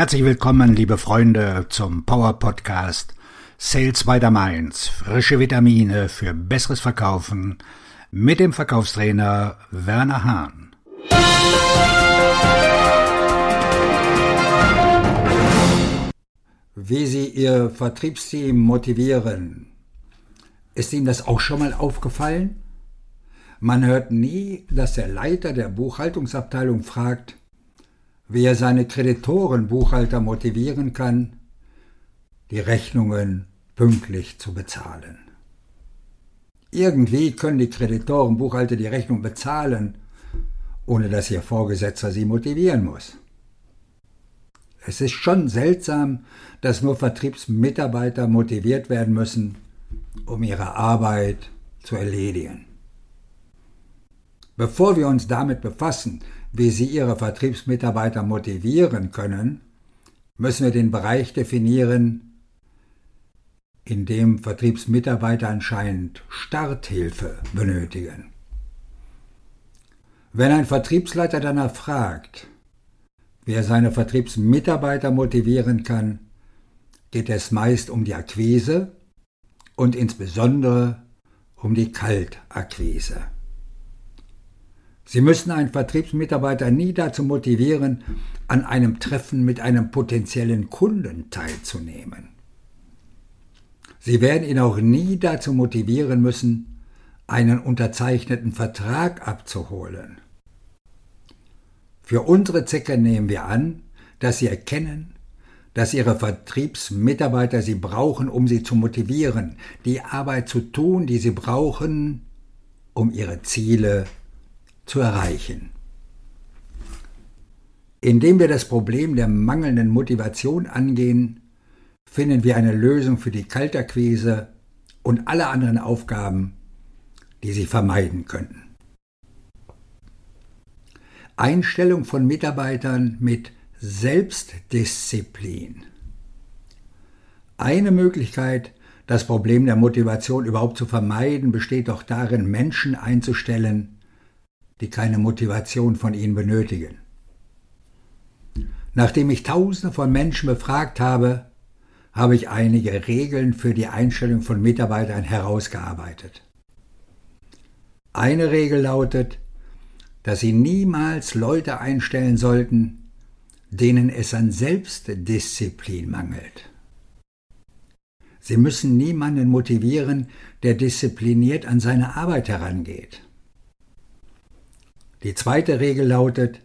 Herzlich willkommen, liebe Freunde, zum Power Podcast Sales by the Mainz. Frische Vitamine für besseres Verkaufen mit dem Verkaufstrainer Werner Hahn. Wie Sie Ihr Vertriebsteam motivieren. Ist Ihnen das auch schon mal aufgefallen? Man hört nie, dass der Leiter der Buchhaltungsabteilung fragt, wie er seine Kreditorenbuchhalter motivieren kann, die Rechnungen pünktlich zu bezahlen. Irgendwie können die Kreditorenbuchhalter die Rechnung bezahlen, ohne dass ihr Vorgesetzter sie motivieren muss. Es ist schon seltsam, dass nur Vertriebsmitarbeiter motiviert werden müssen, um ihre Arbeit zu erledigen. Bevor wir uns damit befassen, wie Sie Ihre Vertriebsmitarbeiter motivieren können, müssen wir den Bereich definieren, in dem Vertriebsmitarbeiter anscheinend Starthilfe benötigen. Wenn ein Vertriebsleiter danach fragt, wie er seine Vertriebsmitarbeiter motivieren kann, geht es meist um die Akquise und insbesondere um die Kaltakquise. Sie müssen einen Vertriebsmitarbeiter nie dazu motivieren, an einem Treffen mit einem potenziellen Kunden teilzunehmen. Sie werden ihn auch nie dazu motivieren müssen, einen unterzeichneten Vertrag abzuholen. Für unsere Zwecke nehmen wir an, dass Sie erkennen, dass Ihre Vertriebsmitarbeiter Sie brauchen, um Sie zu motivieren, die Arbeit zu tun, die Sie brauchen, um Ihre Ziele zu erreichen. Indem wir das Problem der mangelnden Motivation angehen, finden wir eine Lösung für die Kaltakquise und alle anderen Aufgaben, die Sie vermeiden könnten. Einstellung von Mitarbeitern mit Selbstdisziplin. Eine Möglichkeit, das Problem der Motivation überhaupt zu vermeiden, besteht doch darin, Menschen einzustellen, die keine Motivation von ihnen benötigen. Nachdem ich Tausende von Menschen befragt habe, habe ich einige Regeln für die Einstellung von Mitarbeitern herausgearbeitet. Eine Regel lautet, dass Sie niemals Leute einstellen sollten, denen es an Selbstdisziplin mangelt. Sie müssen niemanden motivieren, der diszipliniert an seine Arbeit herangeht. Die zweite Regel lautet,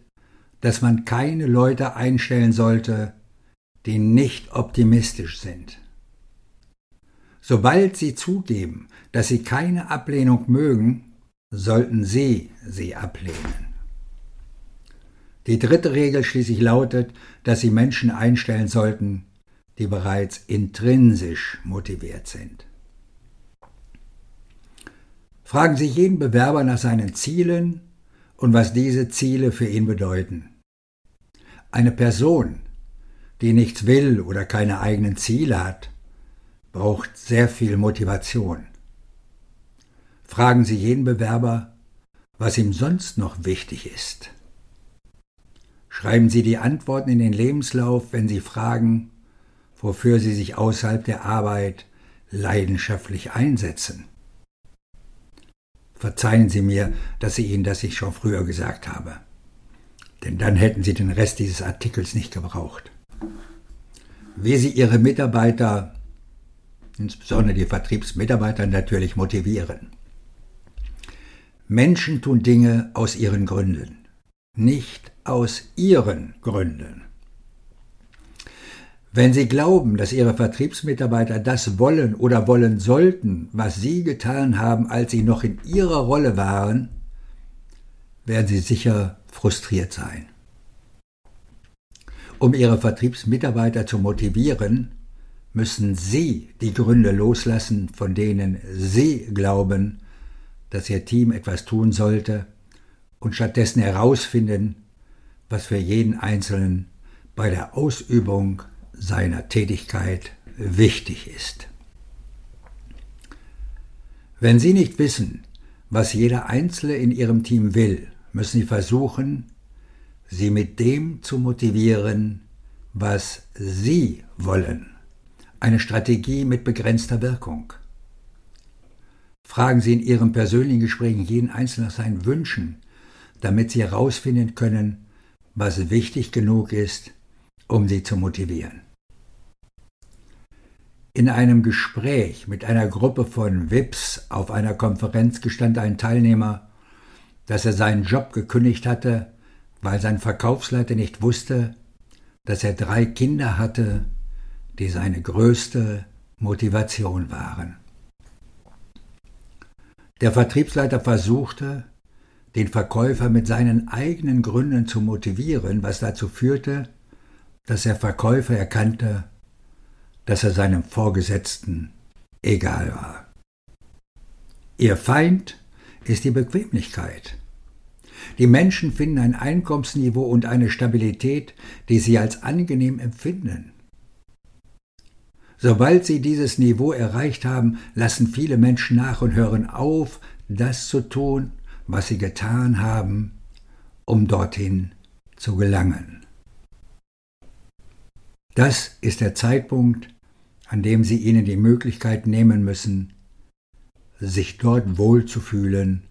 dass man keine Leute einstellen sollte, die nicht optimistisch sind. Sobald sie zugeben, dass sie keine Ablehnung mögen, sollten sie sie ablehnen. Die dritte Regel schließlich lautet, dass sie Menschen einstellen sollten, die bereits intrinsisch motiviert sind. Fragen Sie jeden Bewerber nach seinen Zielen und was diese Ziele für ihn bedeuten. Eine Person, die nichts will oder keine eigenen Ziele hat, braucht sehr viel Motivation. Fragen Sie jeden Bewerber, was ihm sonst noch wichtig ist. Schreiben Sie die Antworten in den Lebenslauf, wenn Sie fragen, wofür Sie sich außerhalb der Arbeit leidenschaftlich einsetzen. Verzeihen Sie mir, dass ich Ihnen das ich schon früher gesagt habe. Denn dann hätten Sie den Rest dieses Artikels nicht gebraucht. Wie Sie Ihre Mitarbeiter, insbesondere die Vertriebsmitarbeiter, natürlich motivieren. Menschen tun Dinge aus ihren Gründen, nicht aus ihren Gründen. Wenn Sie glauben, dass Ihre Vertriebsmitarbeiter das wollen oder wollen sollten, was Sie getan haben, als Sie noch in Ihrer Rolle waren, werden Sie sicher frustriert sein. Um Ihre Vertriebsmitarbeiter zu motivieren, müssen Sie die Gründe loslassen, von denen Sie glauben, dass Ihr Team etwas tun sollte, und stattdessen herausfinden, was für jeden Einzelnen bei der Ausübung seiner Tätigkeit wichtig ist. Wenn Sie nicht wissen, was jeder Einzelne in Ihrem Team will, müssen Sie versuchen, sie mit dem zu motivieren, was Sie wollen. Eine Strategie mit begrenzter Wirkung. Fragen Sie in Ihren persönlichen Gesprächen jeden Einzelnen nach seinen Wünschen, damit Sie herausfinden können, was wichtig genug ist, um Sie zu motivieren. In einem Gespräch mit einer Gruppe von WIPs auf einer Konferenz gestand ein Teilnehmer, dass er seinen Job gekündigt hatte, weil sein Verkaufsleiter nicht wusste, dass er drei Kinder hatte, die seine größte Motivation waren. Der Vertriebsleiter versuchte, den Verkäufer mit seinen eigenen Gründen zu motivieren, was dazu führte, dass der Verkäufer erkannte, dass er seinem Vorgesetzten egal war. Ihr Feind ist die Bequemlichkeit. Die Menschen finden ein Einkommensniveau und eine Stabilität, die sie als angenehm empfinden. Sobald sie dieses Niveau erreicht haben, lassen viele Menschen nach und hören auf, das zu tun, was sie getan haben, um dorthin zu gelangen. Das ist der Zeitpunkt, an dem Sie ihnen die Möglichkeit nehmen müssen, sich dort wohlzufühlen,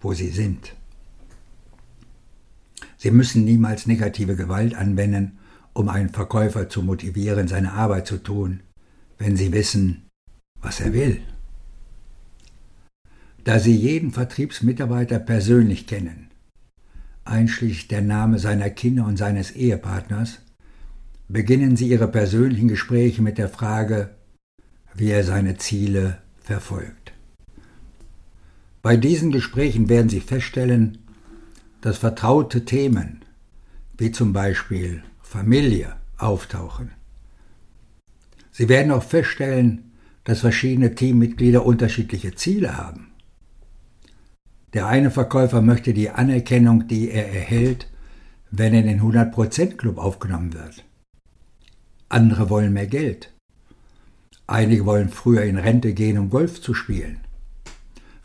wo sie sind. Sie müssen niemals negative Gewalt anwenden, um einen Verkäufer zu motivieren, seine Arbeit zu tun, wenn Sie wissen, was er will. Da Sie jeden Vertriebsmitarbeiter persönlich kennen, einschließlich der Name seiner Kinder und seines Ehepartners, beginnen Sie Ihre persönlichen Gespräche mit der Frage, wie er seine Ziele verfolgt. Bei diesen Gesprächen werden Sie feststellen, dass vertraute Themen wie zum Beispiel Familie auftauchen. Sie werden auch feststellen, dass verschiedene Teammitglieder unterschiedliche Ziele haben. Der eine Verkäufer möchte die Anerkennung, die er erhält, wenn er in den 100% Club aufgenommen wird. Andere wollen mehr Geld. Einige wollen früher in Rente gehen, um Golf zu spielen.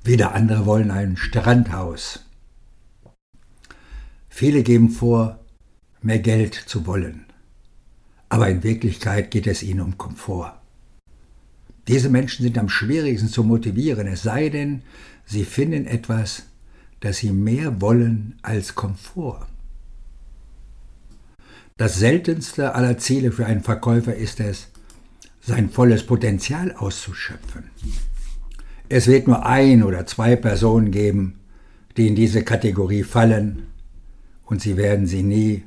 Wieder andere wollen ein Strandhaus. Viele geben vor, mehr Geld zu wollen aber in Wirklichkeit geht es ihnen um Komfort. Diese Menschen sind am schwierigsten zu motivieren, es sei denn, sie finden etwas, das sie mehr wollen als Komfort. Das seltenste aller Ziele für einen Verkäufer ist es, sein volles Potenzial auszuschöpfen. Es wird nur ein oder zwei Personen geben, die in diese Kategorie fallen, und sie werden sie nie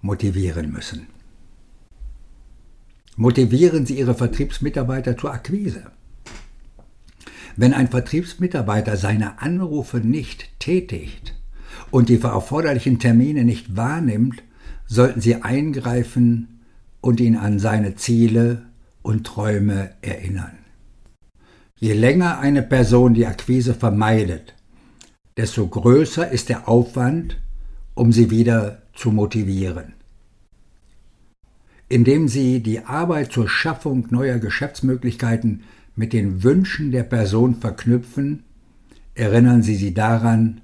motivieren müssen motivieren Sie Ihre Vertriebsmitarbeiter zur Akquise. Wenn ein Vertriebsmitarbeiter seine Anrufe nicht tätigt und die erforderlichen Termine nicht wahrnimmt, sollten Sie eingreifen und ihn an seine Ziele und Träume erinnern. Je länger eine Person die Akquise vermeidet, desto größer ist der Aufwand, um sie wieder zu motivieren indem sie die Arbeit zur Schaffung neuer Geschäftsmöglichkeiten mit den Wünschen der Person verknüpfen, erinnern Sie sie daran,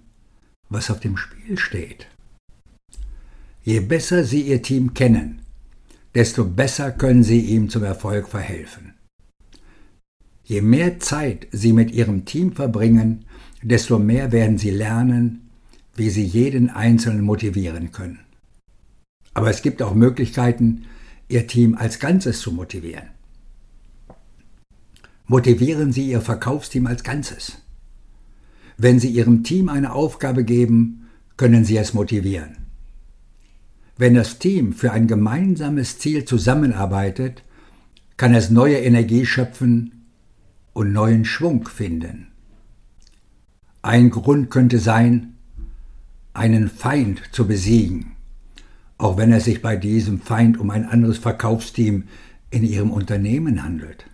was auf dem Spiel steht. Je besser Sie Ihr Team kennen, desto besser können Sie ihm zum Erfolg verhelfen. Je mehr Zeit Sie mit Ihrem Team verbringen, desto mehr werden Sie lernen, wie Sie jeden Einzelnen motivieren können. Aber es gibt auch Möglichkeiten, Ihr Team als Ganzes zu motivieren. Motivieren Sie Ihr Verkaufsteam als Ganzes. Wenn Sie Ihrem Team eine Aufgabe geben, können Sie es motivieren. Wenn das Team für ein gemeinsames Ziel zusammenarbeitet, kann es neue Energie schöpfen und neuen Schwung finden. Ein Grund könnte sein, einen Feind zu besiegen auch wenn es sich bei diesem Feind um ein anderes Verkaufsteam in ihrem Unternehmen handelt.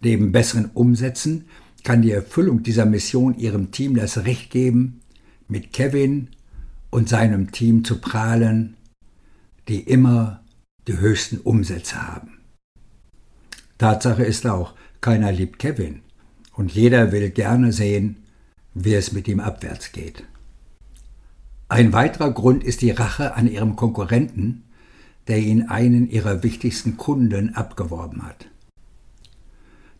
Neben besseren Umsätzen kann die Erfüllung dieser Mission ihrem Team das Recht geben, mit Kevin und seinem Team zu prahlen, die immer die höchsten Umsätze haben. Tatsache ist auch, keiner liebt Kevin und jeder will gerne sehen, wie es mit ihm abwärts geht. Ein weiterer Grund ist die Rache an ihrem Konkurrenten, der ihnen einen ihrer wichtigsten Kunden abgeworben hat.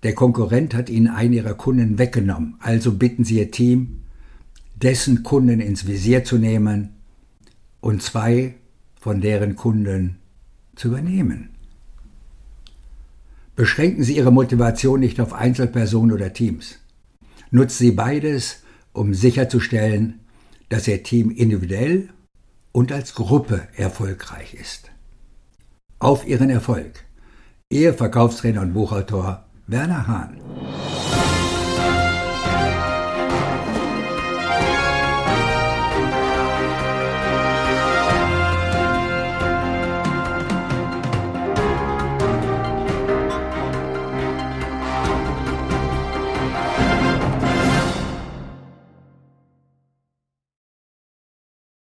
Der Konkurrent hat ihnen einen ihrer Kunden weggenommen, also bitten sie ihr Team, dessen Kunden ins Visier zu nehmen und zwei von deren Kunden zu übernehmen. Beschränken Sie Ihre Motivation nicht auf Einzelpersonen oder Teams. Nutzen Sie beides, um sicherzustellen, dass Ihr Team individuell und als Gruppe erfolgreich ist. Auf Ihren Erfolg. Ihr Verkaufstrainer und Buchautor Werner Hahn.